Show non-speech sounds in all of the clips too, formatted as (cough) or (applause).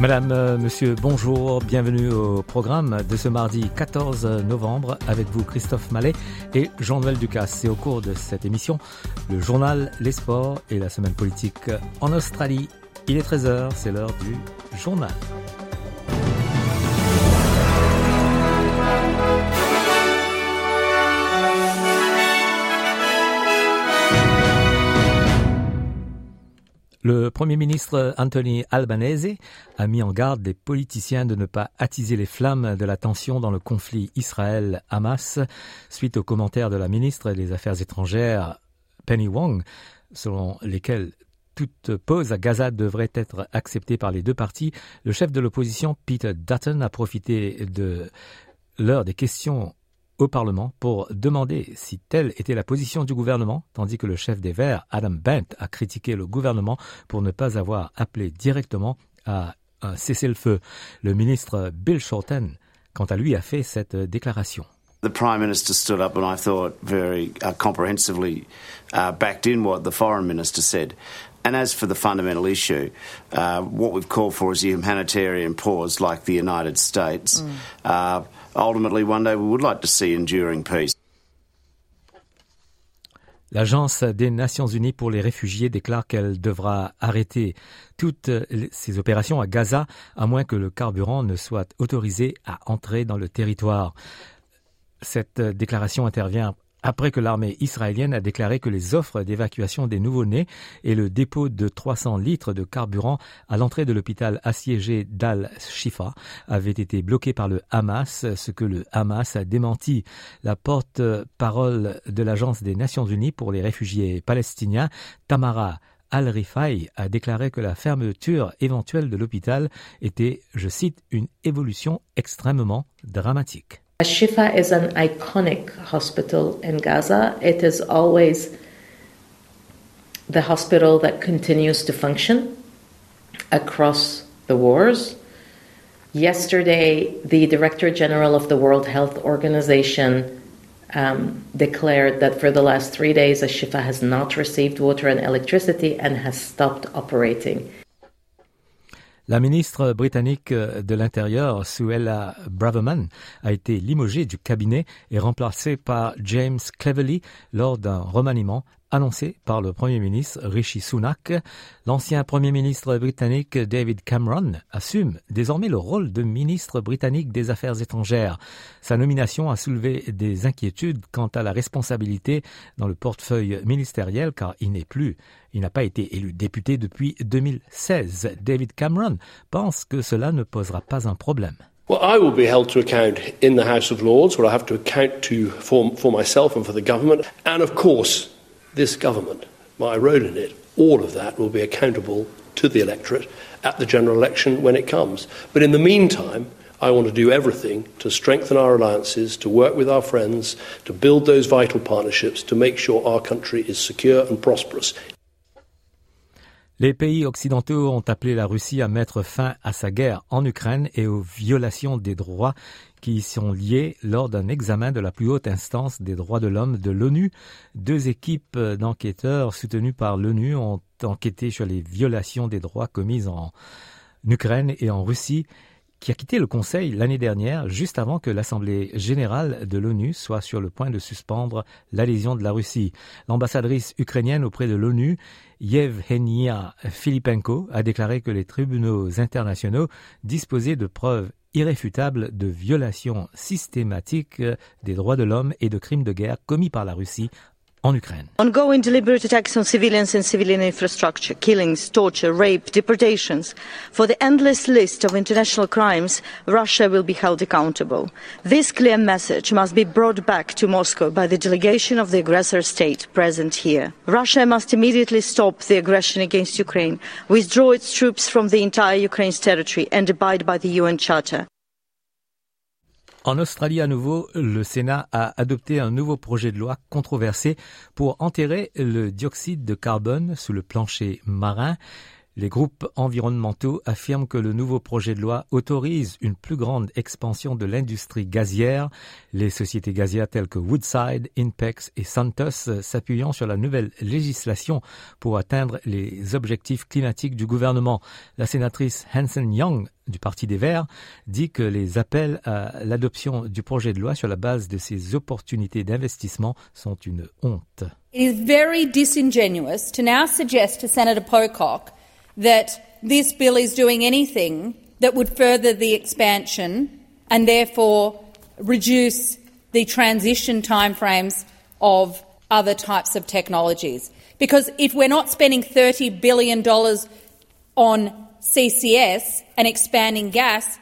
Madame, euh, Monsieur, bonjour, bienvenue au programme de ce mardi 14 novembre avec vous Christophe Mallet et Jean-Noël Ducasse. Et au cours de cette émission, le journal, les sports et la semaine politique en Australie. Il est 13h, c'est l'heure du journal. Le Premier ministre Anthony Albanese a mis en garde les politiciens de ne pas attiser les flammes de la tension dans le conflit Israël-Hamas suite aux commentaires de la ministre des Affaires étrangères Penny Wong, selon lesquels toute pause à Gaza devrait être acceptée par les deux parties. Le chef de l'opposition, Peter Dutton, a profité de l'heure des questions au Parlement pour demander si telle était la position du gouvernement, tandis que le chef des Verts, Adam Bent, a critiqué le gouvernement pour ne pas avoir appelé directement à un cessez-le-feu. Le ministre Bill Shorten, quant à lui, a fait cette déclaration. The Prime Minister stood up and I thought very uh, comprehensively uh, backed in what the Foreign Minister said. And as for the fundamental issue, uh, what we've called for is a humanitarian pause like the United States. Mm. Ultimately, one day we would like to see enduring peace. L'Agence des Nations Unies pour les réfugiés déclare qu'elle devra arrêter toutes ses opérations à Gaza à moins que le carburant ne soit autorisé à entrer dans le territoire. Cette déclaration intervient après que l'armée israélienne a déclaré que les offres d'évacuation des nouveau-nés et le dépôt de 300 litres de carburant à l'entrée de l'hôpital assiégé d'Al-Shifa avaient été bloqués par le Hamas, ce que le Hamas a démenti. La porte-parole de l'Agence des Nations Unies pour les réfugiés palestiniens, Tamara Al-Rifai a déclaré que la fermeture éventuelle de l'hôpital était, je cite, une évolution extrêmement dramatique. Shifa is an iconic hospital in Gaza. It is always the hospital that continues to function across the wars. Yesterday, the Director General of the World Health Organization um, declared that for the last three days, Ashifa has not received water and electricity and has stopped operating. La ministre britannique de l'Intérieur, Suella Braverman, a été limogée du cabinet et remplacée par James Cleverly lors d'un remaniement annoncé par le Premier ministre Rishi Sunak. L'ancien Premier ministre britannique David Cameron assume désormais le rôle de ministre britannique des Affaires étrangères. Sa nomination a soulevé des inquiétudes quant à la responsabilité dans le portefeuille ministériel car il n'est plus, il n'a pas été élu député depuis 2016. David Cameron pense que cela ne posera pas un problème. Well, I will be held to account in the House of Lords, where I have to account to for, for myself and for the government, and of course this government, my role in it, all of that will be accountable to the electorate at the general election when it comes. But in the meantime, I want to do everything to strengthen our alliances, to work with our friends, to build those vital partnerships, to make sure our country is secure and prosperous. Les pays occidentaux ont appelé la Russie à mettre fin à sa guerre en Ukraine et aux violations des droits qui y sont liés lors d'un examen de la plus haute instance des droits de l'homme de l'ONU. Deux équipes d'enquêteurs soutenues par l'ONU ont enquêté sur les violations des droits commises en Ukraine et en Russie qui a quitté le Conseil l'année dernière, juste avant que l'Assemblée générale de l'ONU soit sur le point de suspendre l'adhésion de la Russie. L'ambassadrice ukrainienne auprès de l'ONU, Yevhenia Filipenko, a déclaré que les tribunaux internationaux disposaient de preuves irréfutables de violations systématiques des droits de l'homme et de crimes de guerre commis par la Russie en Ukraine. Ongoing deliberate attacks on civilians and civilian infrastructure, killings, torture, rape, deportations. For the endless list of international crimes, Russia will be held accountable. This clear message must be brought back to Moscow by the delegation of the aggressor state present here. Russia must immediately stop the aggression against Ukraine, withdraw its troops from the entire Ukraine's territory and abide by the UN Charter. En Australie, à nouveau, le Sénat a adopté un nouveau projet de loi controversé pour enterrer le dioxyde de carbone sous le plancher marin. Les groupes environnementaux affirment que le nouveau projet de loi autorise une plus grande expansion de l'industrie gazière. Les sociétés gazières telles que Woodside, Inpex et Santos s'appuyant sur la nouvelle législation pour atteindre les objectifs climatiques du gouvernement. La sénatrice Hansen Young du Parti des Verts dit que les appels à l'adoption du projet de loi sur la base de ces opportunités d'investissement sont une honte. It is very disingenuous to now suggest to Senator Pocock that this bill is doing anything that would further the expansion and therefore reduce the transition timeframes of other types of technologies. Because if we're not spending $30 billion on CCS and expanding gas,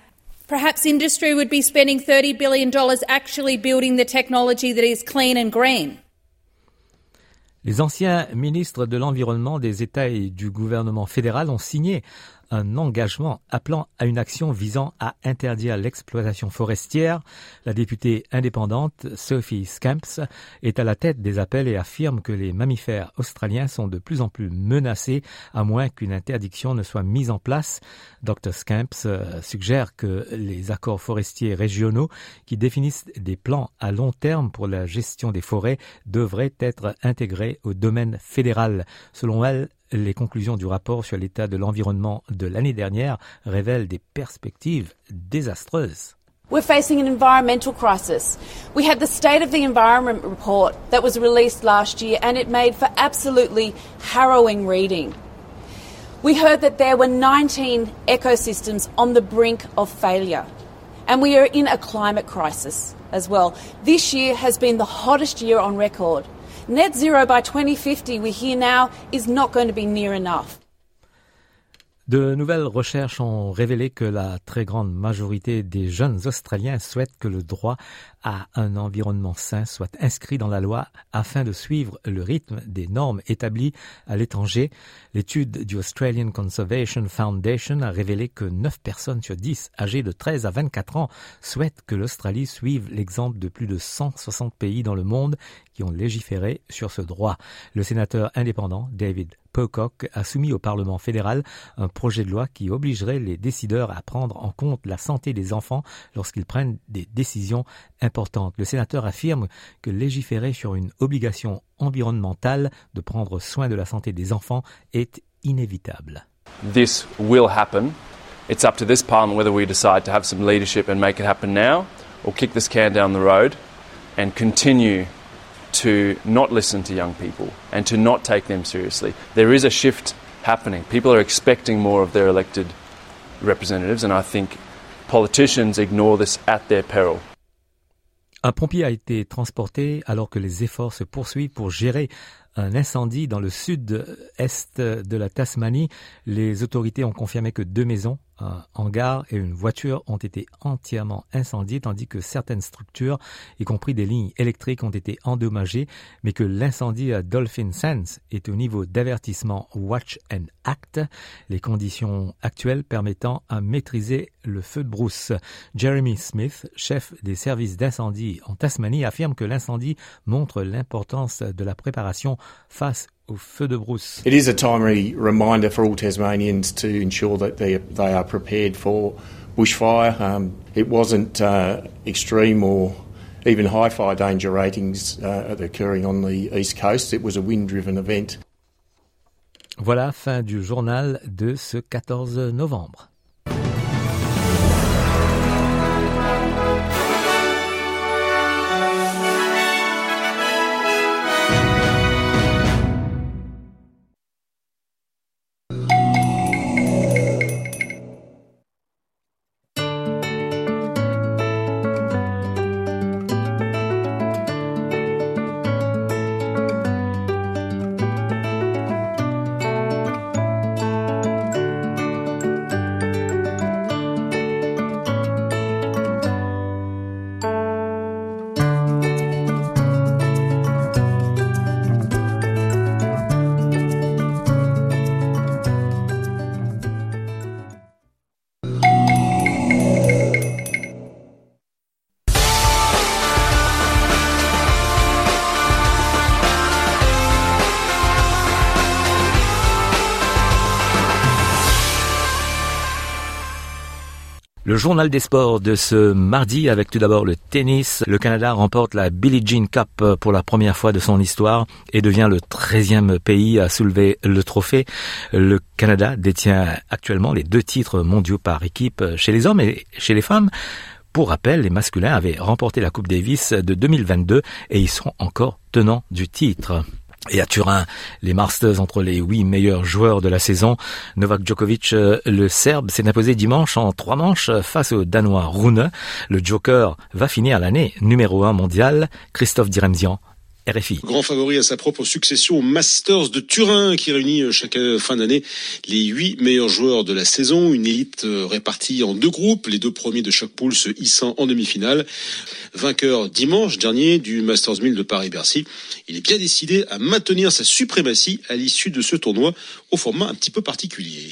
perhaps industry would be spending $30 billion actually building the technology that is clean and green. Les anciens ministres de l'Environnement des États et du gouvernement fédéral ont signé un engagement appelant à une action visant à interdire l'exploitation forestière. La députée indépendante Sophie Scamps est à la tête des appels et affirme que les mammifères australiens sont de plus en plus menacés à moins qu'une interdiction ne soit mise en place. Dr Scamps euh, suggère que les accords forestiers régionaux qui définissent des plans à long terme pour la gestion des forêts devraient être intégrés au domaine fédéral. Selon elle, les conclusions du rapport sur l'état de l'environnement de l'année dernière révèlent des perspectives désastreuses. We're facing an environmental crisis. We had the State of the Environment report that was released last year and it made for absolutely harrowing reading. We heard that there were 19 ecosystems on the brink of failure. And we are in a climate crisis as well. This year has been the hottest year on record. Net zero by 2050, we hear now, is not going to be near enough. De nouvelles recherches ont révélé que la très grande majorité des jeunes Australiens souhaitent que le droit à un environnement sain soit inscrit dans la loi afin de suivre le rythme des normes établies à l'étranger. L'étude du Australian Conservation Foundation a révélé que 9 personnes sur 10 âgées de 13 à 24 ans souhaitent que l'Australie suive l'exemple de plus de 160 pays dans le monde qui ont légiféré sur ce droit. Le sénateur indépendant David Pocock a soumis au Parlement fédéral un projet de loi qui obligerait les décideurs à prendre en compte la santé des enfants lorsqu'ils prennent des décisions importantes. Le sénateur affirme que légiférer sur une obligation environnementale de prendre soin de la santé des enfants est inévitable. This will happen. It's up to this Parliament whether we decide to have some leadership and make it happen now or kick this can down the road and continue to not listen to young people and to not take them seriously. There is a shift happening. People are expecting more of their elected representatives, and I think politicians ignore this at their peril. Un pompier a été transporté alors que les efforts se poursuivent pour gérer un incendie dans le sud-est de la Tasmanie. Les autorités ont confirmé que deux maisons un hangar et une voiture ont été entièrement incendiés, tandis que certaines structures, y compris des lignes électriques, ont été endommagées, mais que l'incendie à Dolphin Sands est au niveau d'avertissement Watch and Act, les conditions actuelles permettant à maîtriser le feu de brousse. Jeremy Smith, chef des services d'incendie en Tasmanie, affirme que l'incendie montre l'importance de la préparation face au feu de brousse. It is a timely reminder for all Tasmanians to ensure that they, they are prepared for bushfire. Um, it wasn't uh, extreme or even high fire danger ratings uh, occurring on the east coast. It was a wind-driven event. Voilà, fin du journal de ce 14 novembre. Le journal des sports de ce mardi avec tout d'abord le tennis. Le Canada remporte la Billie Jean Cup pour la première fois de son histoire et devient le 13e pays à soulever le trophée. Le Canada détient actuellement les deux titres mondiaux par équipe chez les hommes et chez les femmes. Pour rappel, les masculins avaient remporté la Coupe Davis de 2022 et ils sont encore tenants du titre. Et à Turin, les Masters entre les huit meilleurs joueurs de la saison. Novak Djokovic, euh, le Serbe, s'est imposé dimanche en trois manches face au Danois Rune. Le Joker va finir l'année numéro un mondial. Christophe Diremzian RFI. Grand favori à sa propre succession au Masters de Turin qui réunit euh, chaque euh, fin d'année les huit meilleurs joueurs de la saison. Une élite euh, répartie en deux groupes, les deux premiers de chaque poule se hissant en demi-finale. Vainqueur dimanche dernier du Masters 1000 de Paris-Bercy, il est bien décidé à maintenir sa suprématie à l'issue de ce tournoi au format un petit peu particulier.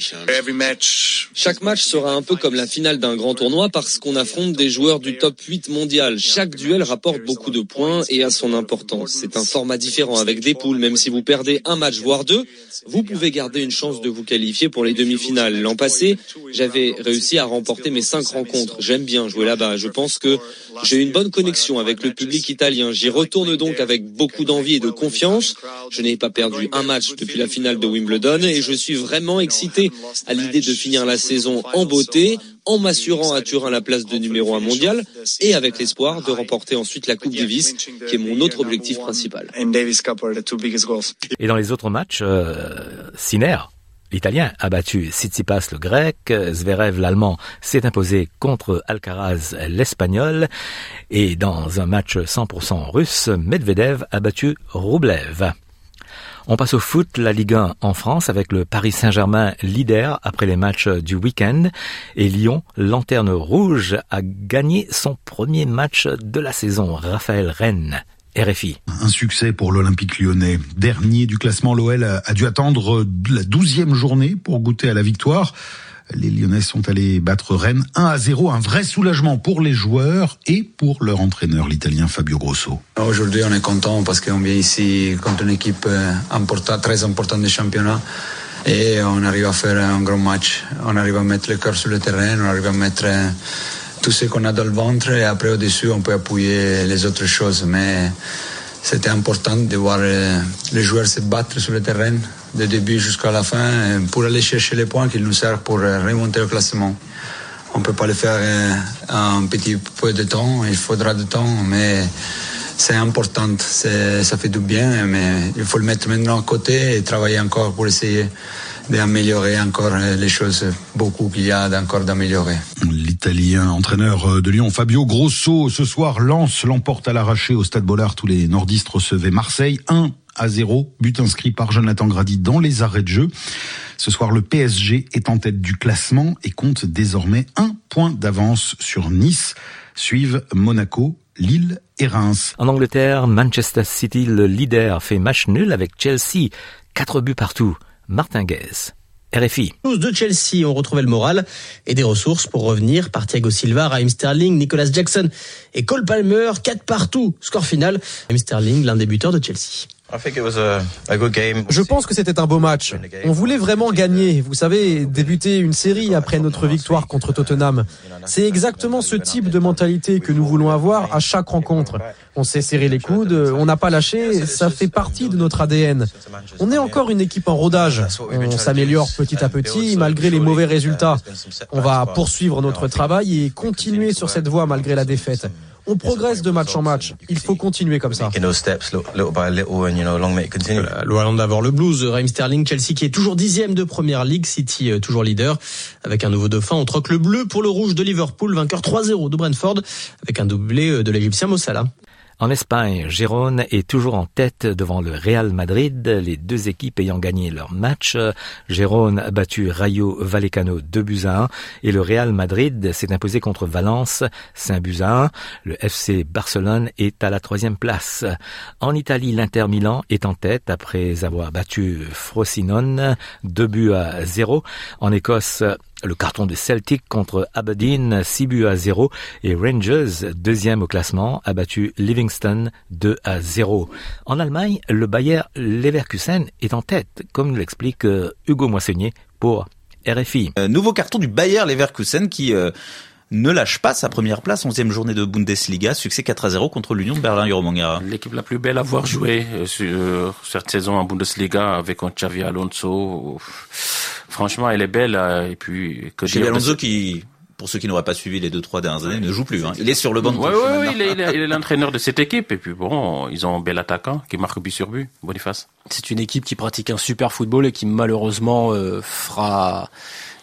Chaque match sera un peu comme la finale d'un grand tournoi parce qu'on affronte des joueurs du top 8 mondial. Chaque duel rapporte beaucoup de points et a son importance. C'est un format différent avec des poules. Même si vous perdez un match, voire deux, vous pouvez garder une chance de vous qualifier pour les demi-finales. L'an passé, j'avais réussi à remporter mes cinq rencontres. J'aime bien jouer là-bas. Je pense que j'ai une bonne connexion avec le public italien. J'y retourne donc avec beaucoup d'envie et de confiance. Je n'ai pas perdu un match depuis la finale de Wimbledon et je suis vraiment excité à l'idée de finir la saison en beauté en m'assurant à Turin la place de numéro un mondial et avec l'espoir de remporter ensuite la Coupe Davis, qui est mon autre objectif principal. Et dans les autres matchs, euh, Sinner, L'Italien a battu Tsitsipas le Grec, Zverev l'Allemand s'est imposé contre Alcaraz l'Espagnol et dans un match 100% russe, Medvedev a battu Rublev. On passe au foot, la Ligue 1 en France avec le Paris Saint-Germain leader après les matchs du week-end et Lyon, lanterne rouge, a gagné son premier match de la saison. Raphaël Rennes. RFI. Un succès pour l'Olympique lyonnais. Dernier du classement, l'OL a dû attendre la douzième journée pour goûter à la victoire. Les Lyonnais sont allés battre Rennes 1 à 0. Un vrai soulagement pour les joueurs et pour leur entraîneur, l'italien Fabio Grosso. Aujourd'hui, on est content parce qu'on vient ici contre une équipe euh, très importante du championnat. Et on arrive à faire un grand match. On arrive à mettre le cœur sur le terrain, on arrive à mettre euh, tout ce qu'on a dans le ventre et après au-dessus, on peut appuyer les autres choses. Mais c'était important de voir euh, les joueurs se battre sur le terrain de début jusqu'à la fin euh, pour aller chercher les points qui nous servent pour euh, remonter le classement. On ne peut pas le faire en petit peu de temps, il faudra du temps, mais c'est important, ça fait du bien, mais il faut le mettre maintenant à côté et travailler encore pour essayer d'améliorer encore les choses, beaucoup qu'il y a encore d'améliorer. L'Italien entraîneur de Lyon, Fabio Grosso, ce soir lance l'emporte à l'arraché au Stade Bollard. Tous les nordistes recevaient Marseille 1 à 0, but inscrit par Jonathan Grady dans les arrêts de jeu. Ce soir, le PSG est en tête du classement et compte désormais un point d'avance sur Nice. Suivent Monaco, Lille et Reims. En Angleterre, Manchester City, le leader, fait match nul avec Chelsea. Quatre buts partout. Martin Guez. RFI. de Chelsea ont retrouvé le moral et des ressources pour revenir par Thiago Silva, Raheem Sterling, Nicolas Jackson et Cole Palmer, 4 partout. Score final, Raheem Sterling, l'un des buteurs de Chelsea. Je pense que c'était un beau match. On voulait vraiment gagner. Vous savez, débuter une série après notre victoire contre Tottenham. C'est exactement ce type de mentalité que nous voulons avoir à chaque rencontre. On s'est serré les coudes, on n'a pas lâché, ça fait partie de notre ADN. On est encore une équipe en rodage. On s'améliore petit à petit malgré les mauvais résultats. On va poursuivre notre travail et continuer sur cette voie malgré la défaite. On progresse de match en match. Il faut continuer comme ça. Loin d'avoir le blues, Raheem Sterling, Chelsea qui est toujours dixième de première ligue, City euh, toujours leader. Avec un nouveau dauphin, on troque le bleu pour le rouge de Liverpool, vainqueur 3-0 de Brentford, avec un doublé euh, de l'Égyptien Mossala. En Espagne, Gérone est toujours en tête devant le Real Madrid, les deux équipes ayant gagné leur match. Gérone a battu Rayo Vallecano 2 buts à 1 et le Real Madrid s'est imposé contre Valence 5 buts à 1. Le FC Barcelone est à la troisième place. En Italie, l'Inter Milan est en tête après avoir battu Frosinone 2 buts à 0. En Écosse, le carton de Celtic contre Aberdeen, 6 buts à 0. Et Rangers, deuxième au classement, a battu Livingston 2 à 0. En Allemagne, le Bayer Leverkusen est en tête, comme nous l'explique euh, Hugo Moissonnier pour RFI. Euh, nouveau carton du Bayer Leverkusen qui... Euh, ne lâche pas sa première place, 11e journée de Bundesliga, succès 4 à 0 contre l'Union de Berlin, Mangara. L'équipe la plus belle à avoir joué euh, sur euh, cette saison en Bundesliga avec un Xavi Alonso. Franchement, elle est belle. Euh, et puis, que Xavi Alonso qui, pour ceux qui n'auraient pas suivi les deux trois dernières années, ne joue plus. Hein. Il est sur le banc de Oui, oui, il est (laughs) l'entraîneur de cette équipe. Et puis bon, ils ont un bel attaquant qui marque but sur but, Boniface. C'est une équipe qui pratique un super football et qui malheureusement fera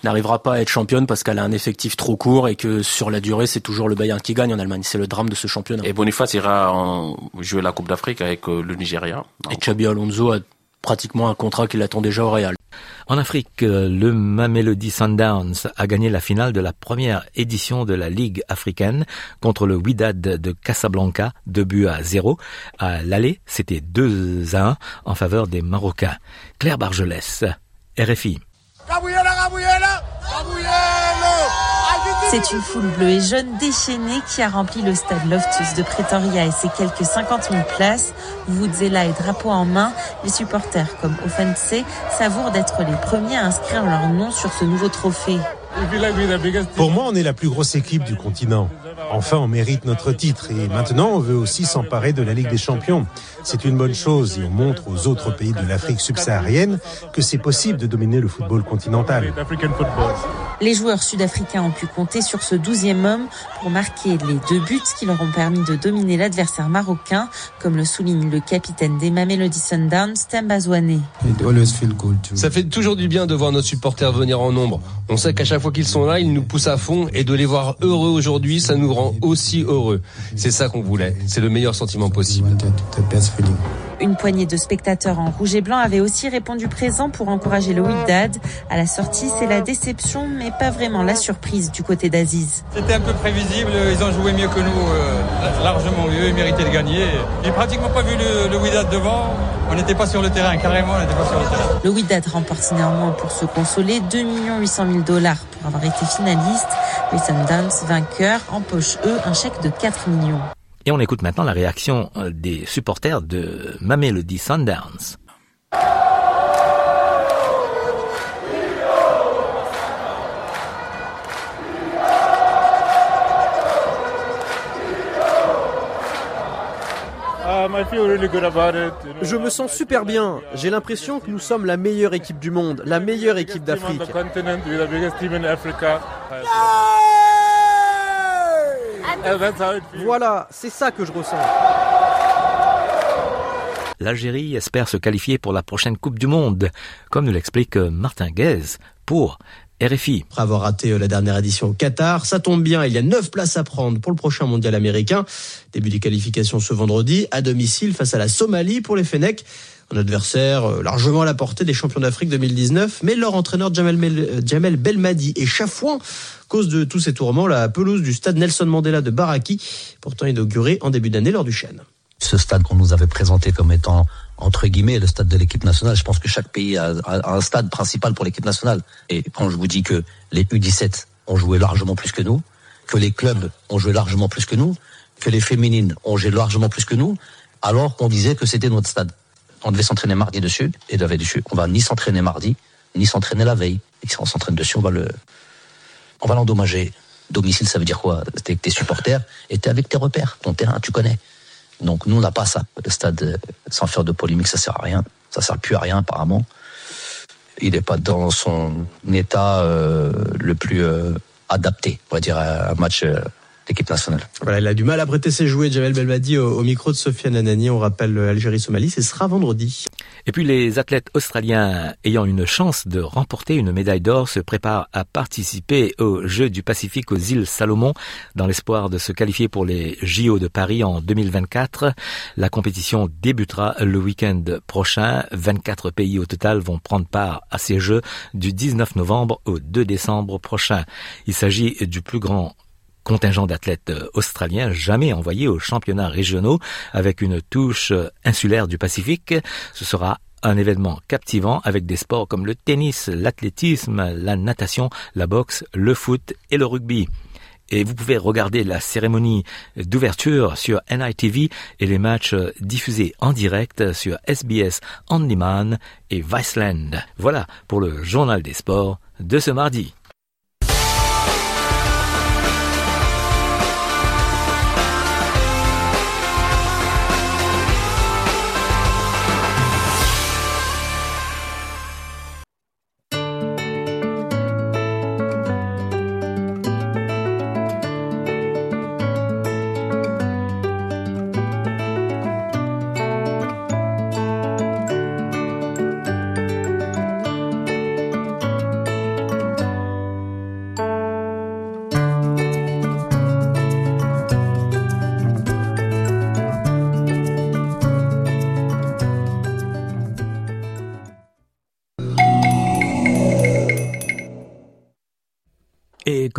n'arrivera pas à être championne parce qu'elle a un effectif trop court et que sur la durée, c'est toujours le Bayern qui gagne en Allemagne. C'est le drame de ce championnat. Et Boniface ira en jouer la Coupe d'Afrique avec euh, le Nigeria. Et Xabi Alonso a pratiquement un contrat qui l'attend déjà au Real. En Afrique, euh, le Mamelody Sundowns a gagné la finale de la première édition de la Ligue africaine contre le Wydad de Casablanca, 2 buts à 0. À l'aller, c'était 2 à 1 en faveur des Marocains. Claire Bargelès, RFI. C'est une foule bleue et jaune déchaînée qui a rempli le stade Loftus de Pretoria et ses quelques 50 000 places. Vuvuzela et drapeau en main, les supporters comme Offense savourent d'être les premiers à inscrire leur nom sur ce nouveau trophée. Pour moi, on est la plus grosse équipe du continent. Enfin, on mérite notre titre et maintenant, on veut aussi s'emparer de la Ligue des Champions. C'est une bonne chose et on montre aux autres pays de l'Afrique subsaharienne que c'est possible de dominer le football continental. Les joueurs sud-africains ont pu compter sur ce douzième homme pour marquer les deux buts qui leur ont permis de dominer l'adversaire marocain, comme le souligne le capitaine des Mamelody Sundowns, Themba Ça fait toujours du bien de voir nos supporters venir en nombre. On sait qu'à chaque fois qu'ils sont là, ils nous poussent à fond et de les voir heureux aujourd'hui, ça nous rend aussi heureux. C'est ça qu'on voulait. C'est le meilleur sentiment possible. Une poignée de spectateurs en rouge et blanc avait aussi répondu présent pour encourager le Wydad. À la sortie, c'est la déception, mais pas vraiment la surprise du côté d'Aziz. C'était un peu prévisible, ils ont joué mieux que nous, euh, largement mieux, ils méritaient de gagner. J'ai pratiquement pas vu le, le Wydad devant, on n'était pas sur le terrain, carrément on n'était pas sur le terrain. Le Wydad remporte néanmoins pour se consoler 2 800 000 dollars pour avoir été finaliste. Les Sundowns, vainqueurs, empochent eux un chèque de 4 millions. Et on écoute maintenant la réaction euh, des supporters de Mamelody Sundowns. Je me sens super bien. J'ai l'impression que nous sommes la meilleure équipe du monde, la meilleure équipe d'Afrique. Voilà, c'est ça que je ressens. L'Algérie espère se qualifier pour la prochaine Coupe du Monde, comme nous l'explique Martin Guez pour RFI. Après avoir raté euh, la dernière édition au Qatar, ça tombe bien, il y a neuf places à prendre pour le prochain mondial américain. Début des qualifications ce vendredi, à domicile face à la Somalie pour les Fennecs. Un adversaire euh, largement à la portée des champions d'Afrique 2019, mais leur entraîneur Jamel, euh, Jamel Belmadi est chafouin cause de tous ces tourments la pelouse du stade Nelson Mandela de Baraki, pourtant inaugurée en début d'année lors du Chêne. Ce stade qu'on nous avait présenté comme étant entre guillemets le stade de l'équipe nationale. Je pense que chaque pays a, un stade principal pour l'équipe nationale. Et quand je vous dis que les U17 ont joué largement plus que nous, que les clubs ont joué largement plus que nous, que les féminines ont joué largement plus que nous, alors qu'on disait que c'était notre stade. On devait s'entraîner mardi dessus, et de dessus. On va ni s'entraîner mardi, ni s'entraîner la veille. Et si on s'entraîne dessus, on va le, on va l'endommager. Domicile, ça veut dire quoi? T'es avec tes supporters et t'es avec tes repères, ton terrain, tu connais. Donc nous, on n'a pas ça. Le stade, euh, sans faire de polémique, ça sert à rien. Ça sert plus à rien, apparemment. Il n'est pas dans son état euh, le plus euh, adapté, on va dire, à un match l'équipe nationale. Voilà, il a du mal à prêter ses jouets, Jamel Belmadi, au, au micro de Sofiane Anani. On rappelle Algérie-Somalie, ce sera vendredi. Et puis les athlètes australiens ayant une chance de remporter une médaille d'or se préparent à participer aux Jeux du Pacifique aux îles Salomon dans l'espoir de se qualifier pour les JO de Paris en 2024. La compétition débutera le week-end prochain. 24 pays au total vont prendre part à ces Jeux du 19 novembre au 2 décembre prochain. Il s'agit du plus grand contingent d'athlètes euh, australiens jamais envoyés aux championnats régionaux avec une touche euh, insulaire du Pacifique. Ce sera un événement captivant avec des sports comme le tennis, l'athlétisme, la natation, la boxe, le foot et le rugby. Et vous pouvez regarder la cérémonie d'ouverture sur NITV et les matchs euh, diffusés en direct sur SBS On et Viceland. Voilà pour le journal des sports de ce mardi.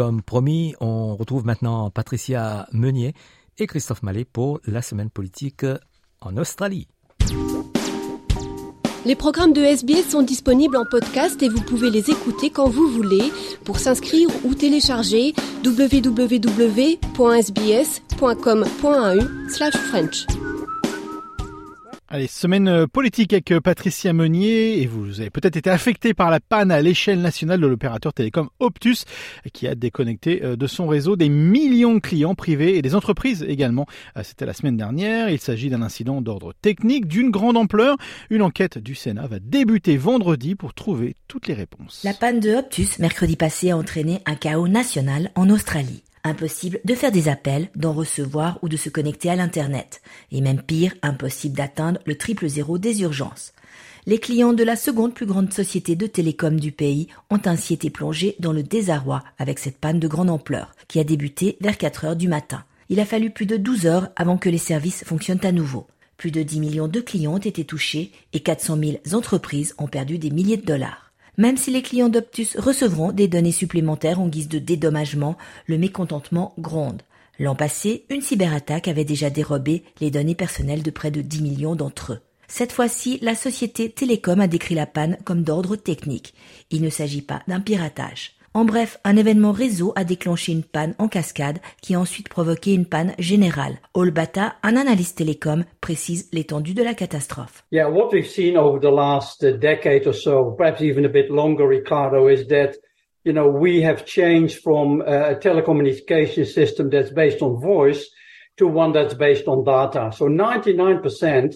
Comme promis, on retrouve maintenant Patricia Meunier et Christophe Mallet pour la semaine politique en Australie. Les programmes de SBS sont disponibles en podcast et vous pouvez les écouter quand vous voulez. Pour s'inscrire ou télécharger, www.sbs.com.au/french. Allez, semaine euh, politique avec euh, Patricia Meunier et vous avez peut-être été affecté par la panne à l'échelle nationale de l'opérateur télécom Optus qui a déconnecté euh, de son réseau des millions de clients privés et des entreprises également. C'était la semaine dernière. Il s'agit d'un incident d'ordre technique d'une grande ampleur. Une enquête du Sénat va débuter vendredi pour trouver toutes les réponses. La panne de Optus mercredi passé a entraîné un chaos national en Australie. Impossible de faire des appels, d'en recevoir ou de se connecter à l'Internet. Et même pire, impossible d'atteindre le triple zéro des urgences. Les clients de la seconde plus grande société de télécom du pays ont ainsi été plongés dans le désarroi avec cette panne de grande ampleur, qui a débuté vers 4 heures du matin. Il a fallu plus de 12 heures avant que les services fonctionnent à nouveau. Plus de 10 millions de clients ont été touchés et 400 000 entreprises ont perdu des milliers de dollars. Même si les clients d'Optus recevront des données supplémentaires en guise de dédommagement, le mécontentement gronde. L'an passé, une cyberattaque avait déjà dérobé les données personnelles de près de 10 millions d'entre eux. Cette fois-ci, la société Télécom a décrit la panne comme d'ordre technique. Il ne s'agit pas d'un piratage. En bref, un événement réseau a déclenché une panne en cascade qui a ensuite provoqué une panne générale. Olbata, un analyste télécom, précise l'étendue de la catastrophe. Yeah, what we've seen over the last uh, decade or so, perhaps even a bit longer, Ricardo, is that you know we have changed from uh, a telecommunication system that's based on voice to one that's based on data. So 99%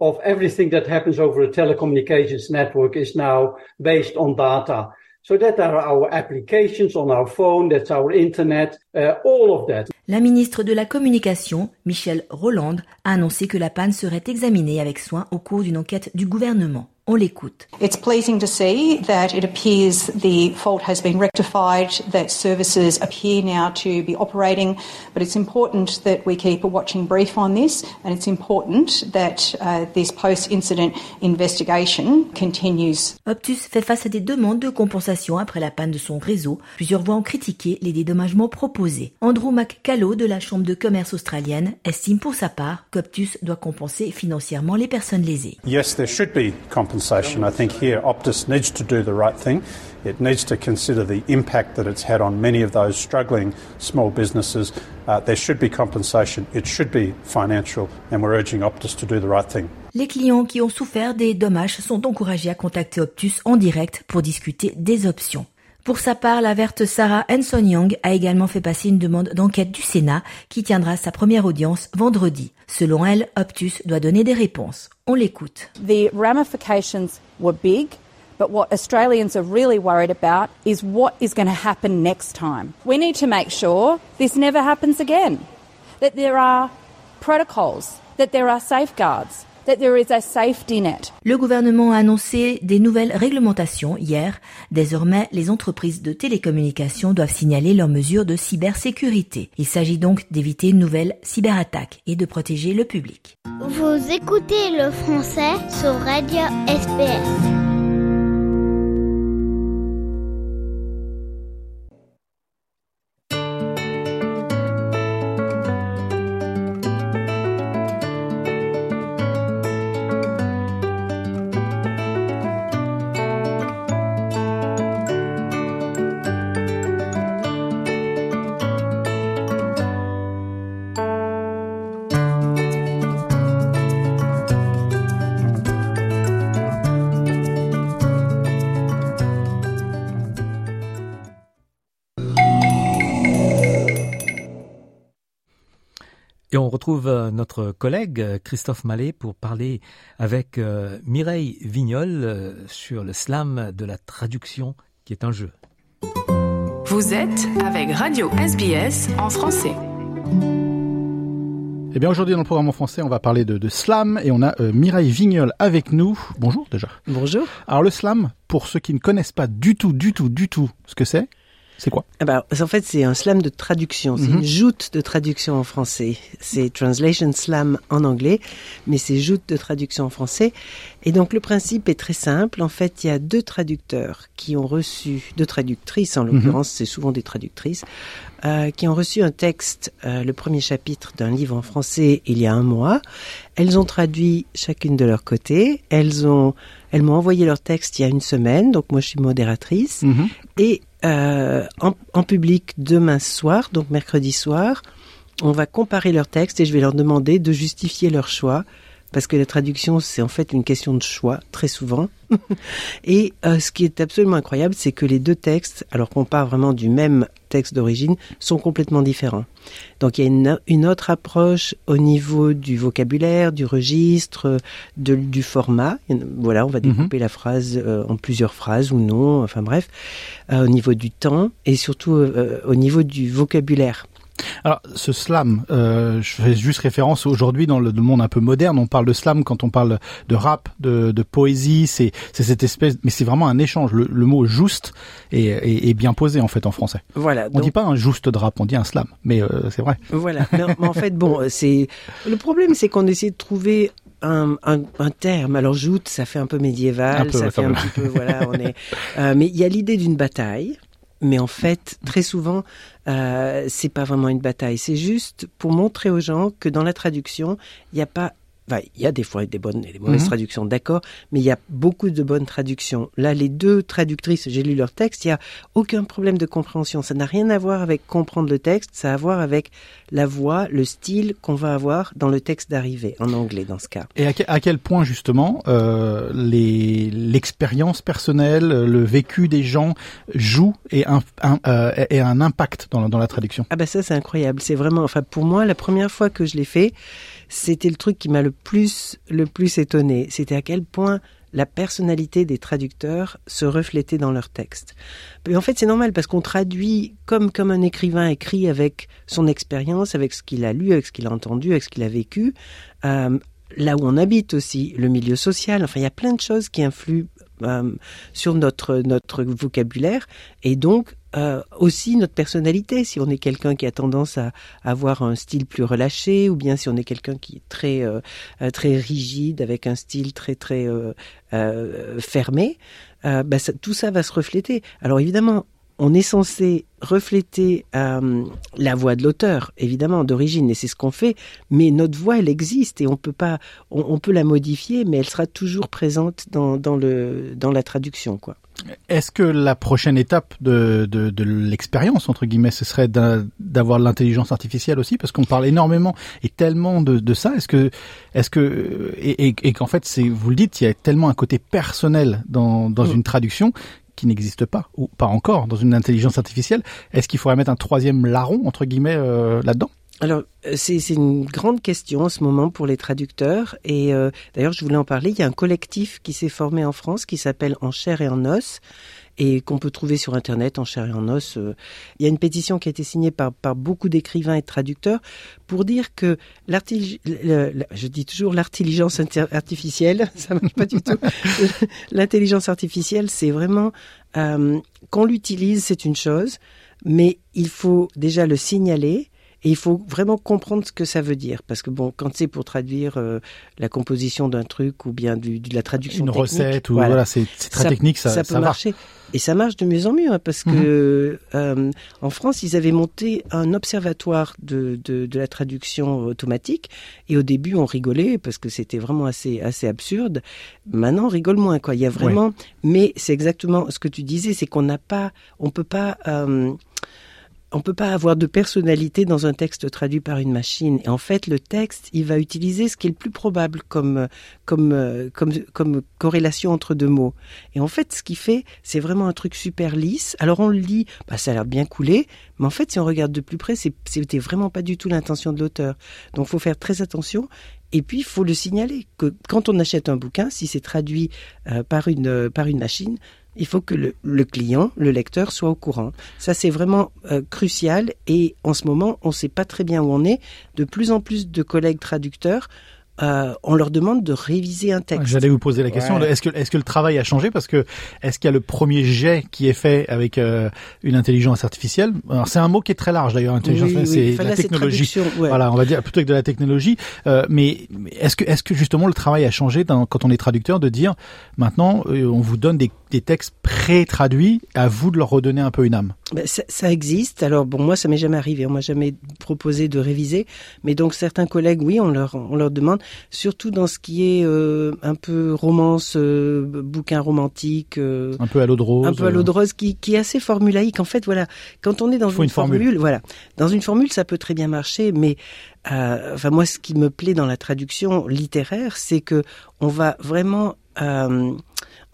of everything that happens over a telecommunications network is now based on data. La ministre de la Communication, Michelle Roland, a annoncé que la panne serait examinée avec soin au cours d'une enquête du gouvernement. On l'écoute. It's pleasing to see that it appears the fault has been rectified, that services appear now to be operating, but it's important that we keep a watching brief on this, and it's important that uh, this post-incident investigation continues. Optus fait face à des demandes de compensation après la panne de son réseau. Plusieurs voix ont critiqué les dédommagements proposés. Andrew McCallow de la Chambre de commerce australienne estime pour sa part qu'Optus doit compenser financièrement les personnes lésées. Yes, there should be compensation compensation. I think here Optus needs to do the right thing. It needs to consider the impact that it's had on many of those struggling small businesses. Uh, there should be compensation. It should be financial, and we're urging Optus to do the right thing. Les clients qui ont souffert des dommages sont encouragés à contacter Optus en direct pour discuter des options. Pour sa part, la verte Sarah Henson Young a également fait passer une demande d'enquête du Sénat qui tiendra sa première audience vendredi. Selon elle, Optus doit donner des réponses. On l'écoute. The ramifications were big. But what Australians are really worried about is what is going to happen next time. We need to make sure this never happens again. That there are protocols, that there are safeguards, le gouvernement a annoncé des nouvelles réglementations hier. Désormais, les entreprises de télécommunications doivent signaler leurs mesures de cybersécurité. Il s'agit donc d'éviter une nouvelle cyberattaque et de protéger le public. Vous écoutez le français sur Radio SPS. Retrouve euh, notre collègue euh, Christophe Mallet pour parler avec euh, Mireille Vignol sur le slam de la traduction qui est un jeu. Vous êtes avec Radio SBS en français. Eh bien aujourd'hui dans le programme en français, on va parler de, slam et on a Mireille Vignol avec nous. Bonjour déjà. Bonjour. Alors le slam, pour ceux qui ne connaissent pas du tout, du tout, du tout ce que c'est, C'est quoi ah bah, En fait, c'est un slam de traduction. C'est une mhm. joute de traduction en français. C'est translation slam en anglais, mais c'est joute de traduction en français. Et donc le principe est très simple. En fait, il y a deux traducteurs qui ont reçu, deux traductrices en mhm. l'occurrence, c'est souvent des traductrices, euh, qui ont reçu un texte, euh, le premier chapitre d'un livre en français il y a un mois. Elles ont traduit chacune de leur côté. Elles ont, elles m'ont envoyé leur texte il y a une semaine. Donc moi je suis modératrice mhm. et euh, en, en, public demain soir, donc mercredi soir, on va comparer leurs textes et je vais leur demander de justifier leur choix parce que la traduction, c'est en fait une question de choix, très souvent. (laughs) et euh, ce qui est absolument incroyable, c'est que les deux textes, alors qu'on part vraiment du même texte d'origine, sont complètement différents. Donc il y a une, une, autre approche au niveau du vocabulaire, du registre, de, du format. Voilà, on va mhm. découper la phrase euh, en plusieurs phrases ou non, enfin bref, euh, au niveau du temps et surtout au niveau du vocabulaire. Alors, ce slam, euh, je fais juste référence aujourd'hui dans le, monde un peu moderne. On parle de slam quand on parle de rap, de, de poésie. C'est cette espèce, mais c'est vraiment un échange. Le, mot juste est, est, bien posé en fait en français. Voilà. On dit pas un juste de rap, on dit un slam, mais euh, c'est vrai. Voilà. mais, en fait, bon, c'est le problème, c'est qu'on essaie de trouver un, un, un, terme. Alors joute, ça fait un peu médiéval, ça fait un petit peu, voilà, on est. Euh, mais il y a l'idée d'une bataille mais en fait, très souvent, euh, c'est pas vraiment une bataille. C'est juste pour montrer aux gens que dans la traduction, il n'y a pas il y a des fois des bonnes et des mauvaises mhm. traductions, d'accord, mais il y a beaucoup de bonnes traductions. Là, les deux traductrices, j'ai lu leur texte, il y a aucun problème de compréhension. Ça n'a rien à voir avec comprendre le texte, ça a à voir avec la voix, le style qu'on va avoir dans le texte d'arrivée, en anglais dans ce cas. Et à, quel point justement euh, l'expérience personnelle, le vécu des gens joue et un, un, euh, et un impact dans, dans la traduction? Ah ben ça c'est incroyable. C'est vraiment, enfin pour moi, la première fois que je l'ai fait, c'était le truc qui m'a le plus, le plus étonné. C'était à quel point la personnalité des traducteurs se reflétait dans leurs textes. En fait, c'est normal parce qu'on traduit comme comme un écrivain écrit avec son expérience, avec ce qu'il a lu, avec ce qu'il a entendu, avec ce qu'il a vécu. Euh, là où on habite aussi, le milieu social. Enfin, il y a plein de choses qui influent euh, sur notre notre vocabulaire et donc euh, aussi notre personnalité. Si on est quelqu'un qui a tendance à, avoir un style plus relâché, ou bien si on est quelqu'un qui est très euh, très rigide avec un style très très fermé, bah, tout ça va se refléter. Alors évidemment, on est censé refléter euh, la voix de l'auteur, évidemment, d'origine, et c'est ce qu'on fait, mais notre voix, elle existe, et on peut pas, on, peut la modifier, mais elle sera toujours présente dans, dans, le, dans la traduction, quoi. Est-ce que la prochaine étape de, de, de l'expérience, entre guillemets, ce serait d'avoir l'intelligence artificielle aussi? Parce qu'on parle énormément et tellement de, de ça. Est-ce que, est-ce que, et, et, qu'en fait, c'est, vous le dites, il y a tellement un côté personnel dans, dans mm. une traduction qui n'existe pas, ou pas encore, dans une intelligence artificielle. Est-ce qu'il faudrait mettre un troisième larron, entre guillemets, euh, là-dedans? Alors, euh, c'est une grande question en ce moment pour les traducteurs. Et euh, d'ailleurs, je voulais en parler. Il y a un collectif qui s'est formé en France qui s'appelle En chair et en os et qu'on peut trouver sur Internet en chair et en os. Euh. Il y a une pétition qui a été signée par, par beaucoup d'écrivains et de traducteurs pour dire que je dis toujours l'intelligence artificielle, (laughs) ça marche pas du tout. (laughs) L'intelligence artificielle, c'est vraiment euh, qu'on l'utilise, c'est une chose, mais il faut déjà le signaler et il faut vraiment comprendre ce que ça veut dire. Parce que bon, quand c'est pour traduire euh, la composition d'un truc ou bien du, de la traduction Une recette ou voilà, c'est très technique, ça, ça peut marcher. Et ça marche de mieux en mieux, hein, parce que mhm. euh, en France, ils avaient monté un observatoire de, de, de, la traduction automatique. Et au début, on rigolait parce que c'était vraiment assez assez absurde. Maintenant, on rigole moins, quoi. Il y a vraiment, mais c'est exactement ce que tu disais, c'est qu'on n'a pas, on peut pas. Euh, on peut pas avoir de personnalité dans un texte traduit par une machine. Et en fait, le texte, il va utiliser ce qui est le plus probable comme comme comme comme corrélation entre deux mots. Et en fait, ce qu'il fait, c'est vraiment un truc super lisse. Alors on le lit, bah ça a l'air bien coulé, mais en fait, si on regarde de plus près, c'était vraiment pas du tout l'intention de l'auteur. Donc, faut faire très attention. Et puis, il faut le signaler que quand on achète un bouquin, si c'est traduit euh, par une par une machine, il faut que le, client, le lecteur, soit au courant. Ça, c'est vraiment euh, crucial. Et en ce moment, on ne sait pas très bien où on est. De plus en plus de collègues traducteurs euh, on leur demande de réviser un texte. J'allais vous poser la question. Est-ce que est-ce que le travail a changé? Parce que est-ce qu'il y a le premier jet qui est fait avec euh, une intelligence artificielle? Alors c'est un mot qui est très large d'ailleurs. Intelligence artificielle, c'est la technologie. Voilà, on va dire plutôt que de la technologie. Euh, mais est-ce que est-ce que justement le travail a changé dans, quand on est traducteur de dire maintenant euh, on vous donne des, des textes pré-traduits, à vous de leur redonner un peu une âme. Ben, ça, ça, existe. Alors bon, moi ça m'est jamais arrivé. On m'a jamais proposé de réviser, mais donc certains collègues, oui, on leur on leur demande. Surtout dans ce qui est euh, un peu romance, euh, bouquin romantique, euh, un peu à l'eau de rose, un peu à l'eau de rose, qui, qui est assez formulaïque. En fait, voilà, quand on est dans une, formule, voilà, dans une formule, ça peut très bien marcher, mais enfin moi, ce qui me plaît dans la traduction littéraire, c'est que on va vraiment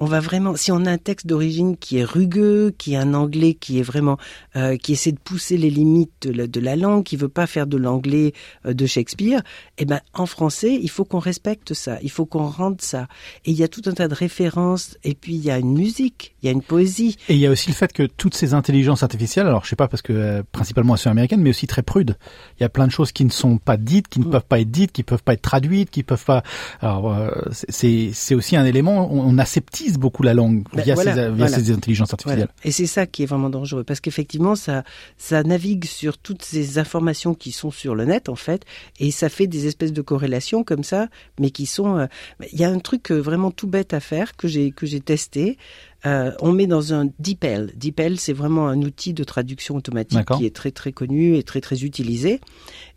on va vraiment, si on a un texte d'origine qui est rugueux, qui est un anglais qui est vraiment, euh, qui essaie de pousser les limites de la, langue, qui veut pas faire de l'anglais euh, de Shakespeare, eh ben en français, il faut qu'on respecte ça, il faut qu'on rende ça. Et il y a tout un tas de références, et puis il y a une musique, il y a une poésie. Et il y a aussi le fait que toutes ces intelligences artificielles, alors je sais pas parce que euh, principalement elles sont américaines, mais aussi très prudes. Il y a plein de choses qui ne sont pas dites, qui ne mm. peuvent pas être dites, qui peuvent pas être traduites, qui peuvent pas. Alors c'est c'est aussi un élément, on, on accepte beaucoup la langue ben via, ces, intelligences artificielles. Et c'est ça qui est vraiment dangereux, parce qu'effectivement, ça, ça navigue sur toutes ces informations qui sont sur le net, en fait, et ça fait des espèces de corrélations comme ça, mais qui sont... Euh, il y a un truc euh, vraiment tout bête à faire que j'ai que j'ai testé. Euh, on met dans un DeepL. DeepL, c'est vraiment un outil de traduction automatique qui est très très connu et très très utilisé.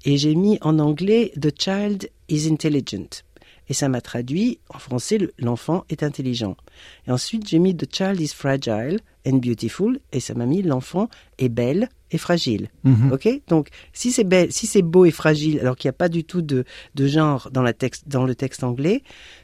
Et j'ai mis en anglais The child is intelligent et ça m'a traduit en français l'enfant est intelligent. Et ensuite j'ai mis The child is fragile and beautiful et ça m'a mis l'enfant est belle et fragile. Mhm. Ok? Donc si c'est belle, si c'est beau et fragile, alors qu'il n'y a pas du tout de, de genre dans, la texte, dans le texte anglais.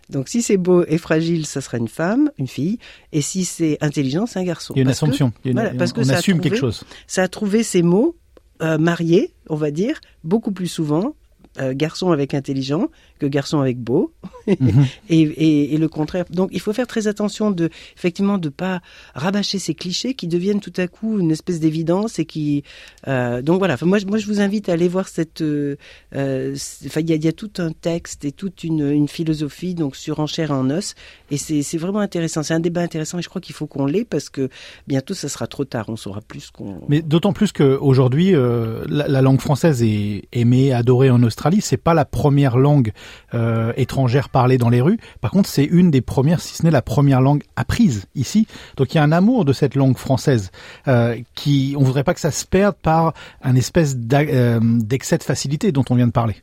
Donc si c'est beau et fragile, ça sera une femme, une fille, et si c'est intelligent, c'est un garçon. Il y a une assumption. parce que on ça assume quelque chose. Ça a trouvé ces mots euh, mariés, on va dire, beaucoup plus souvent euh, garçon avec intelligent que garçon avec beau (laughs) mhm. et, et, le contraire. Donc il faut faire très attention de effectivement de pas rabâcher ces clichés qui deviennent tout à coup une espèce d'évidence et qui euh, donc voilà. moi moi je vous invite à aller voir cette euh, enfin il y a, y a, tout un texte et toute une, une philosophie donc sur enchère en os et c'est c'est vraiment intéressant. C'est un débat intéressant et je crois qu'il faut qu'on l'ait parce que bientôt ça sera trop tard. On saura plus qu'on. Mais d'autant plus qu'aujourd'hui la, la langue française est aimée adorée en Australie c'est pas la première langue euh, étrangère parlée dans les rues. Par contre, c'est une des premières, si ce n'est la première langue apprise ici. Donc il y a un amour de cette langue française euh, qui, on voudrait pas que ça se perde par un espèce euh, d'excès de facilité dont on vient de parler.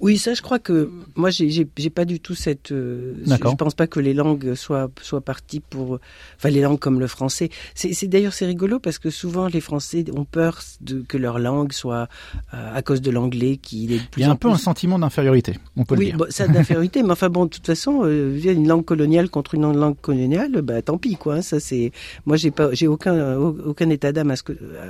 Oui, ça, je crois que moi, j'ai, pas du tout cette. Euh, je pense pas que les langues soient soient parties pour. Enfin, les langues comme le français. C'est, d'ailleurs c'est rigolo parce que souvent les Français ont peur de que leur langue soit euh, à cause de l'anglais qui est. Il y a un peu un sentiment d'infériorité, on peut le dire. Oui, ça d'infériorité, mais enfin bon, de toute façon, euh, une langue coloniale contre une langue coloniale, bah tant pis quoi. Hein, ça c'est. Moi, j'ai pas, j'ai aucun aucun état d'âme à ce,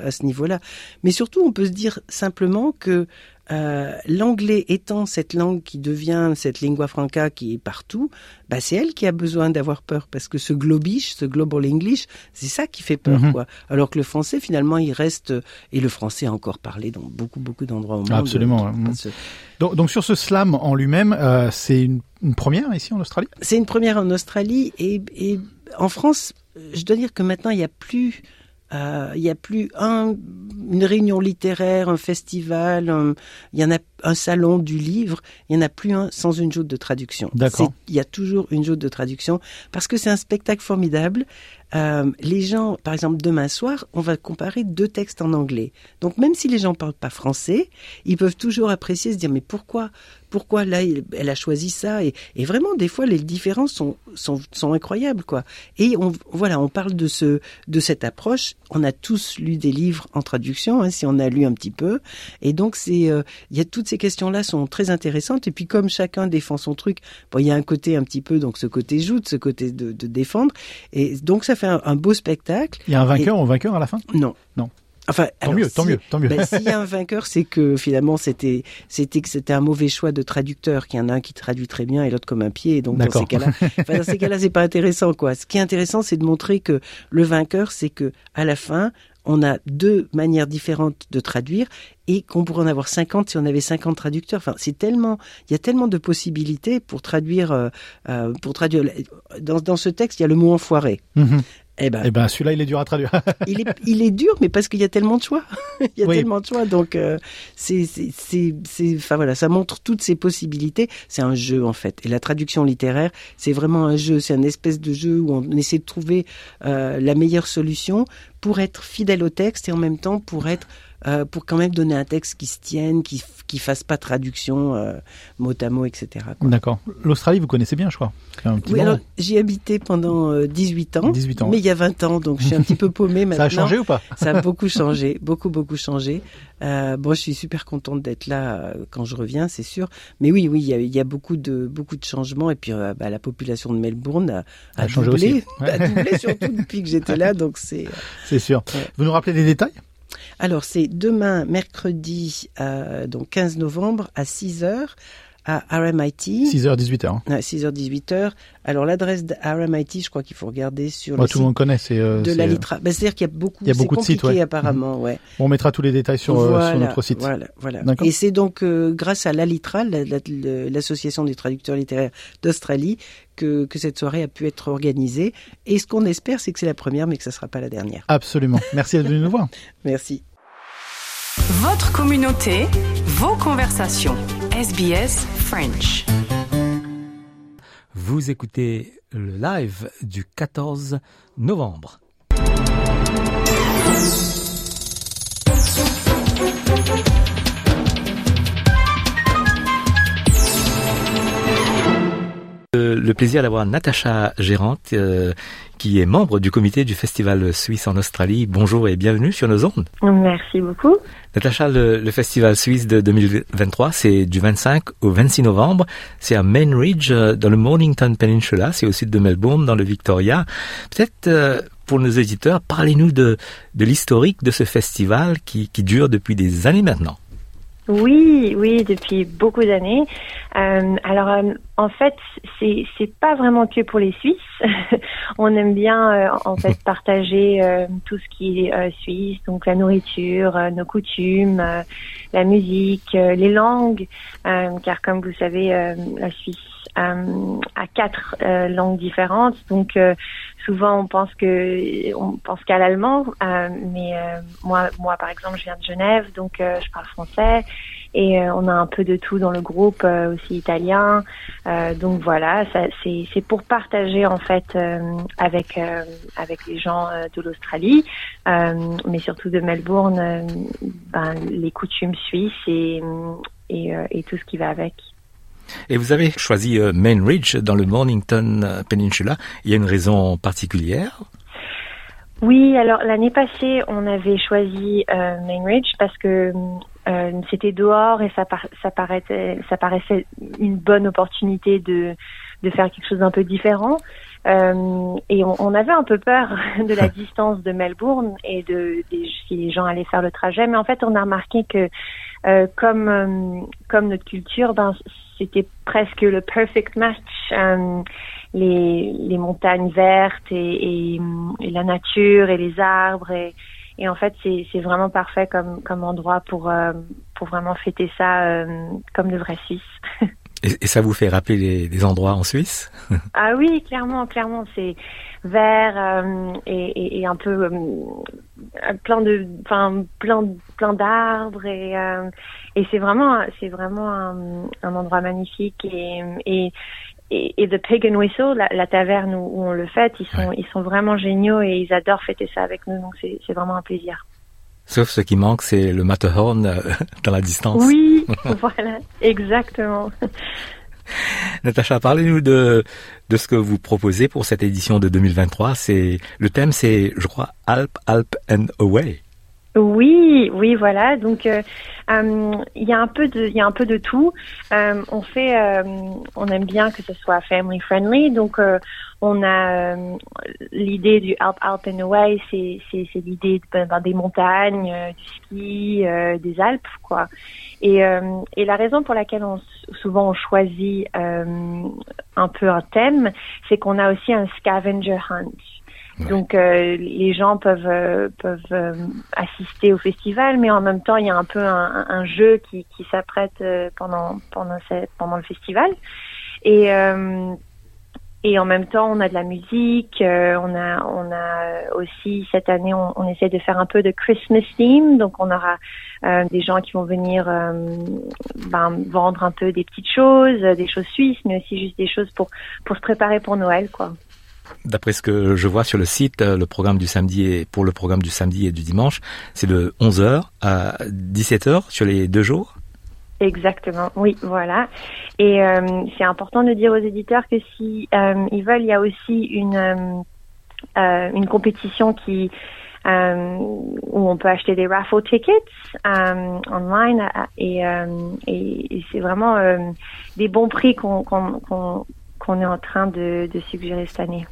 à ce niveau-là. Mais surtout, on peut se dire simplement que euh, l'anglais étant cette langue qui devient cette lingua franca qui est partout, bah c'est elle qui a besoin d'avoir peur parce que ce globish, ce global English, c'est ça qui fait peur mhm. quoi. Alors que le français finalement il reste et le français est encore parlé dans beaucoup beaucoup d'endroits au monde. Absolument. Donc, donc, sur ce slam en lui-même, euh, c'est une, une, première ici en Australie? C'est une première en Australie et, et en France, je dois dire que maintenant il n'y a plus euh, il n'y a plus un, une réunion littéraire, un festival, il y en a un salon du livre, il n'y en a plus un sans une joute de traduction. Il y a toujours une joute de traduction parce que c'est un spectacle formidable. Euh, les gens, par exemple, demain soir, on va comparer deux textes en anglais. Donc même si les gens parlent pas français, ils peuvent toujours apprécier, se dire mais pourquoi pourquoi là elle a choisi ça? Et, vraiment des fois les différences sont, incroyables quoi. Et voilà on parle de ce de cette approche. On a tous lu des livres en traduction hein, si on a lu un petit peu. Et donc c'est euh, il y a toutes ces questions là sont très intéressantes. Et puis comme chacun défend son truc bon il y a un côté un petit peu donc ce côté joute ce côté de, de défendre. Et donc ça fait un, beau spectacle il y a un vainqueur ou un vainqueur à la fin? Non non Enfin, tant mieux, tant mieux, tant mieux. Ben, S'il y a un (laughs) vainqueur, c'est que finalement c'était c'était que c'était un mauvais choix de traducteur, qu'il y en a un qui traduit très bien et l'autre comme un pied. Et donc dans ces cas-là, (laughs) enfin, dans ces cas-là, c'est pas intéressant quoi. Ce qui est intéressant, c'est de montrer que le vainqueur, c'est que à la fin, on a deux manières différentes de traduire et qu'on pourrait en avoir 50 si on avait 50 traducteurs. Enfin, c'est tellement, il y a tellement de possibilités pour traduire, euh, euh, pour traduire. Dans, dans, ce texte, il y a le mot enfoiré. Mm-hmm. Eh ben, eh ben celui-là, il est dur à traduire. (laughs) il, est, il est dur, mais parce qu'il y a tellement de choix. (laughs) il y a tellement de choix, donc euh, c'est, c'est, c'est, enfin voilà, ça montre toutes ces possibilités. C'est un jeu en fait, et la traduction littéraire, c'est vraiment un jeu. C'est un espèce de jeu où on essaie de trouver euh, la meilleure solution pour être fidèle au texte et en même temps pour être euh, pour quand même donner un texte qui se tienne, qui qui fasse pas traduction euh, mot à mot, etc. D'accord. L'Australie, vous connaissez bien, je crois. oui, alors j'y habité pendant 18 euh, ans. 18 ans. Mais il y a 20 ans, donc je suis un petit peu paumé maintenant. (laughs) Ça a changé ou pas (laughs) Ça a beaucoup changé, beaucoup beaucoup changé. Euh, bon, je suis super contente d'être là euh, quand je reviens, c'est sûr. Mais oui, oui, il y a, y a, beaucoup de beaucoup de changements et puis bah, la population de Melbourne a, a, a changé doublé, aussi. (laughs) A doublé surtout depuis que j'étais là, donc c'est. C'est sûr. Vous nous rappelez les détails? Alors c'est demain, mercredi, euh, donc 15 novembre à 6 heures à RMIT. 6h, 18h. Hein. 6h, 18h. Alors l'adresse de RMIT, je crois qu'il faut regarder sur le tout le monde connaît, c'est euh, de la Litra. Ben, C'est-à-dire qu'il y a beaucoup, il y a beaucoup de sites, ouais. apparemment, mmh. ouais. On mettra tous les détails sur, voilà, euh, sur notre site. Voilà, voilà. Et c'est donc euh, grâce à la Litra, l'association des traducteurs littéraires d'Australie, que, que cette soirée a pu être organisée. Et ce qu'on espère, c'est que c'est la première, mais que ça ne sera pas la dernière. Absolument. Merci d'être venu nous voir. (laughs) Merci. Votre communauté, vos conversations. SBS French. Vous écoutez le live du 14 novembre. Le plaisir d'avoir Natacha Gérante, euh, qui est membre du comité du Festival Suisse en Australie. Bonjour et bienvenue sur nos ondes. Merci beaucoup. Natacha, le, le Festival Suisse de 2023, c'est du 25 au 26 novembre. C'est à Main Ridge, euh, dans le Mornington Peninsula. C'est au sud de Melbourne, dans le Victoria. Peut-être... Euh, pour nos éditeurs, parlez-nous de, de l'historique de ce festival qui, qui dure depuis des années maintenant. Oui, oui, depuis beaucoup d'années. Euh, alors, euh, en fait, c'est c'est pas vraiment que pour les Suisses. (laughs) On aime bien, euh, en fait, (laughs) partager euh, tout ce qui est euh, suisse, donc la nourriture, nos coutumes, la musique, les langues, car comme vous savez, la Suisse a quatre langues différentes, donc souvent on pense que pense qu'à l'allemand, euh, mais euh, moi, moi par exemple, je viens de Genève, donc euh, je parle français et on a un peu de tout dans le groupe, aussi italien. donc voilà, c'est pour partager en fait avec avec les gens de l'Australie, mais surtout de Melbourne, ben, les coutumes suisses et, et tout ce qui va avec. Et vous avez choisi euh, Main Ridge dans le Mornington euh, Peninsula. Il y a une raison particulière? Oui, alors l'année passée, on avait choisi euh, Main Ridge parce que euh, c'était dehors et ça, par ça, paraissait, ça paraissait une bonne opportunité de, de faire quelque chose d'un peu différent. Euh, et on, on, avait un peu peur (laughs) de la (laughs) distance de Melbourne et de, de, si les gens allaient faire le trajet. Mais en fait, on a remarqué que euh, comme comme notre culture, ben c'était presque le perfect match. Euh, les, les montagnes vertes et, et, et, la nature et les arbres et, et en fait c'est c'est vraiment parfait comme comme endroit pour euh, pour vraiment fêter ça euh, comme de vrais Suisses. (laughs) Et, et, ça vous fait rappeler les, des endroits en Suisse? Ah oui, clairement, clairement, c'est vert euh, et, et, un peu euh, plein de, enfin plein, plein d'arbres et euh, et c'est vraiment, c'est vraiment un, un, endroit magnifique et et et, The Pig and Whistle, la, la taverne où, où, on le fête, ils sont, ils sont vraiment géniaux et ils adorent fêter ça avec nous, donc c'est vraiment un plaisir. Sauf ce qui manque, c'est le Matterhorn euh, (laughs) dans la distance. Oui, (laughs) voilà, exactement. Natacha, parlez-nous de, de ce que vous proposez pour cette édition de 2023. C'est, le thème, c'est, je crois, Alp, Alp and Away. Oui, oui, voilà. Donc, euh, euh, il y a un peu de, y a un peu de tout. Euh, on fait, on aime bien que ce soit family friendly. Donc, on a l'idée du Alp Alp and Away, c'est c'est l'idée de, des montagnes, du ski, des Alpes, quoi. Et et la raison pour laquelle on souvent on choisit un peu un thème, c'est qu'on a aussi un scavenger hunt. Donc euh, les gens peuvent euh, peuvent euh, assister au festival, mais en même temps il y a un peu un, un jeu qui, qui s'apprête pendant pendant cette, pendant le festival. Et et en même temps on a de la musique, on a on a aussi cette année on, on, essaie de faire un peu de Christmas theme, donc on aura des gens qui vont venir ben, vendre un peu des petites choses, des choses suisses, mais aussi juste des choses pour pour se préparer pour Noël quoi. D'après ce que je vois sur le site, euh, le programme du samedi et pour le programme du samedi et du dimanche, c'est de 11h à 17h sur les deux jours? Exactement, oui, voilà. Et euh, c'est important de dire aux éditeurs que si euh, ils veulent, il y a aussi une compétition où on peut acheter des raffle tickets online et, c'est vraiment des bons prix qu'on qu'on est en train de, de suggérer cette année.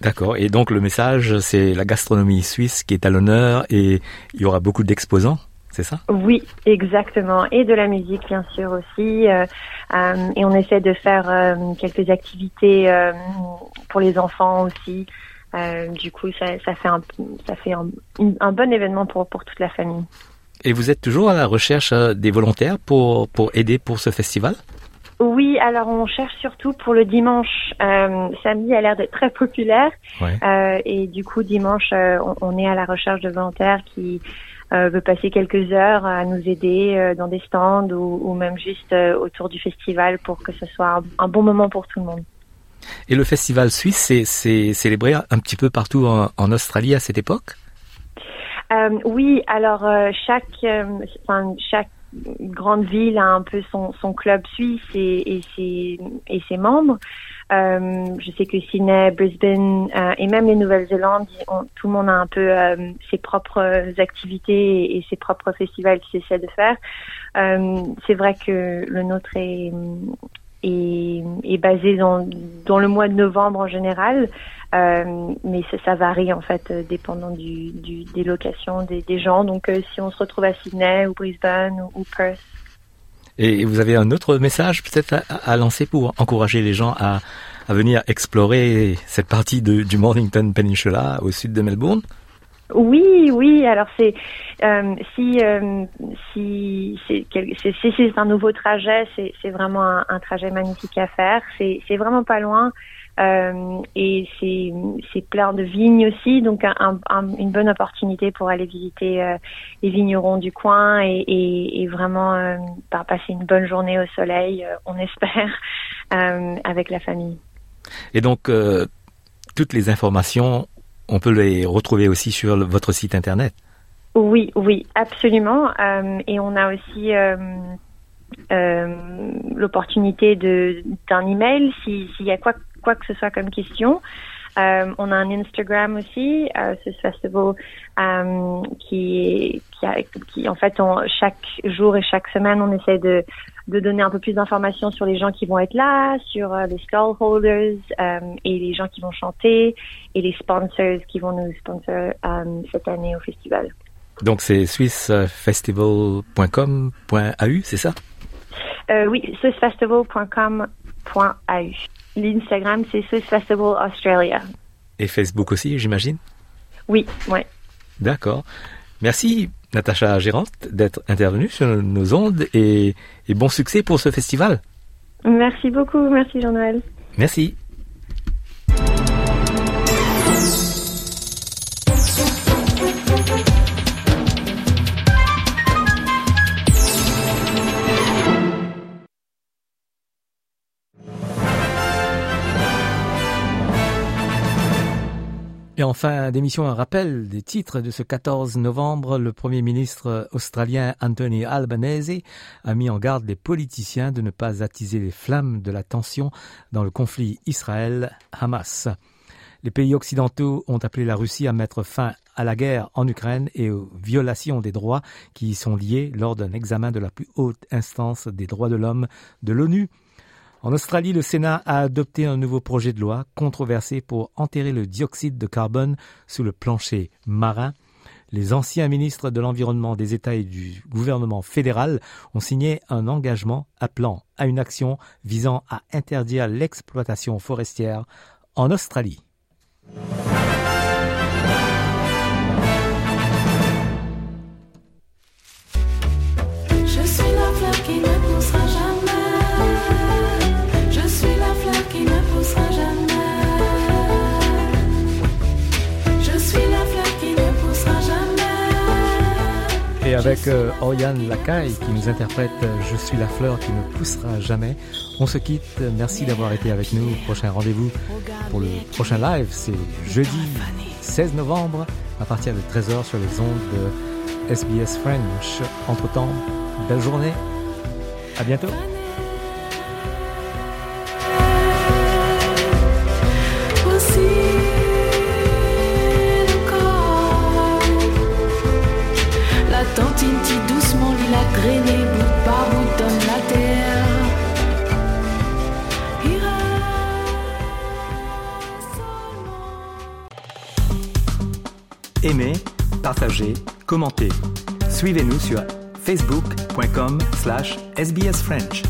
D'accord. Et donc le message, c'est la gastronomie suisse qui est à l'honneur et il y aura beaucoup d'exposants, c'est ça? Oui, exactement. Et de la musique, bien sûr aussi. Euh, euh, et on essaie de faire euh, quelques activités pour les enfants aussi. du coup, ça, ça, fait, un, ça fait un, un, bon événement pour, pour toute la famille. Et vous êtes toujours à la recherche des volontaires pour, pour aider pour ce festival? Oui, alors on cherche surtout pour le dimanche. Euh, samedi a l'air d'être très populaire. Euh, et du coup, dimanche, euh, on, est à la recherche de volontaires qui euh, veulent passer quelques heures à nous aider dans des stands ou, ou même juste autour du festival pour que ce soit un, bon moment pour tout le monde. Et le festival suisse, c'est célébré un petit peu partout en, en Australie à cette époque? Oui, alors chaque, enfin, chaque grande ville a un peu son, club suisse et, ses, membres. Euh, je sais que Sydney, Brisbane euh, et même les Nouvelles-Zélandes, tout le monde a un peu euh, ses propres activités et, ses propres festivals qu'ils essaient de faire. C'est vrai que le nôtre est, basé dans le mois de novembre en général. Euh, mais ça, ça, varie en fait euh, dépendant du, du des locations des, des gens. Donc euh, si on se retrouve à Sydney ou Brisbane ou, Perth. Et vous avez un autre message peut-être à, à, lancer pour encourager les gens à, à venir explorer cette partie de, du Mornington Peninsula au sud de Melbourne? Oui, oui. Alors c'est euh, si euh, si c'est un nouveau trajet, c'est vraiment un, un, trajet magnifique à faire. C'est vraiment pas loin. Euh, et c'est plein de vignes aussi, donc un, un, une bonne opportunité pour aller visiter euh, les vignerons du coin et, et, et vraiment euh, bah, passer une bonne journée au soleil, on espère, (laughs) avec la famille. Et donc, toutes les informations, on peut les retrouver aussi sur votre site internet. Oui, oui, absolument. et on a aussi l'opportunité d'un email s'il y a quoi quoi que ce soit comme question. Euh, on a un Instagram aussi, euh, ce festival euh, qui, qui, a, qui, en fait, on, chaque jour et chaque semaine, on essaie de, de donner un peu plus d'informations sur les gens qui vont être là, sur euh, les stallholders et les gens qui vont chanter et les sponsors qui vont nous sponsor cette année au festival. Donc c'est swissfestival.com.au, c'est ça? Oui, swissfestival.com.au. L'Instagram, c'est Swiss Festival Australia. Et Facebook aussi, j'imagine? Oui, ouais. D'accord. Merci, Natacha Gérante, d'être intervenue sur nos ondes et, et bon succès pour ce festival. Merci beaucoup, merci Jean-Noël. Merci. Et en fin d'émission, un rappel des titres de ce 14 novembre. Le Premier ministre australien Anthony Albanese a mis en garde les politiciens de ne pas attiser les flammes de la tension dans le conflit Israël-Hamas. Les pays occidentaux ont appelé la Russie à mettre fin à la guerre en Ukraine et aux violations des droits qui y sont liés lors d'un examen de la plus haute instance des droits de l'homme de l'ONU. En Australie, le Sénat a adopté un nouveau projet de loi controversé pour enterrer le dioxyde de carbone sous le plancher marin. Les anciens ministres de l'Environnement des États et du gouvernement fédéral ont signé un engagement appelant à une action visant à interdire l'exploitation forestière en Australie. Avec euh, Oriane Lacaille qui nous interprète euh, Je suis la fleur qui ne poussera jamais, on se quitte. Merci d'avoir été avec nous. Prochain rendez-vous pour le prochain live, c'est jeudi 16 novembre à partir de 13h sur les ondes de SBS French. Entre-temps, belle journée. À bientôt. Tantine doucement lit la traînée bout par bout dans la terre. Aimez, partagez, commentez. Suivez-nous sur facebook.com slash sbsfrench.